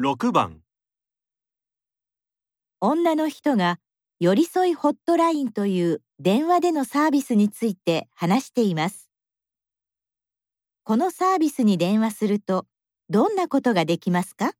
6番女の人が寄り添いホットラインという電話でのサービスについて話しています。このサービスに電話するとどんなことができますか？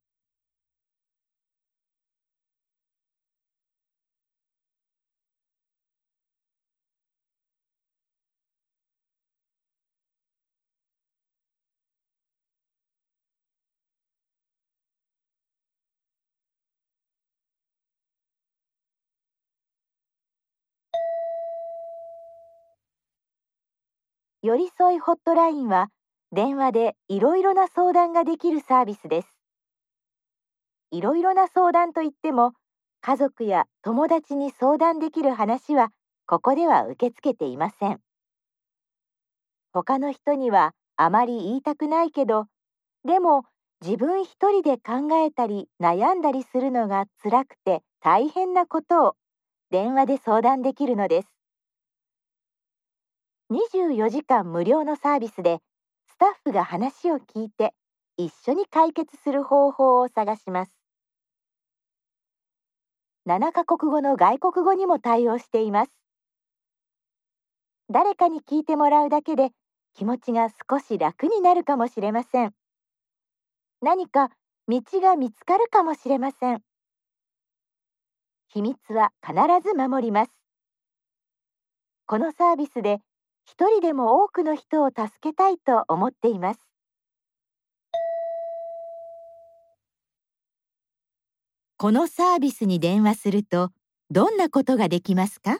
寄り添いホットラインは電話でいろいろな相談ができるサービスです。いろいろな相談といっても家族や友達に相談できる話はここでは受け付けていません。他の人にはあまり言いたくないけどでも自分一人で考えたり悩んだりするのが辛くて大変なことを電話で相談できるのです。24時間無料のサービスでスタッフが話を聞いて一緒に解決する方法を探します。7カ国語の外国語にも対応しています。誰かに聞いてもらうだけで気持ちが少し楽になるかもしれません。何か道が見つかるかもしれません。秘密は必ず守ります。このサービスで一人でも多くの人を助けたいと思っています。このサービスに電話するとどんなことができますか？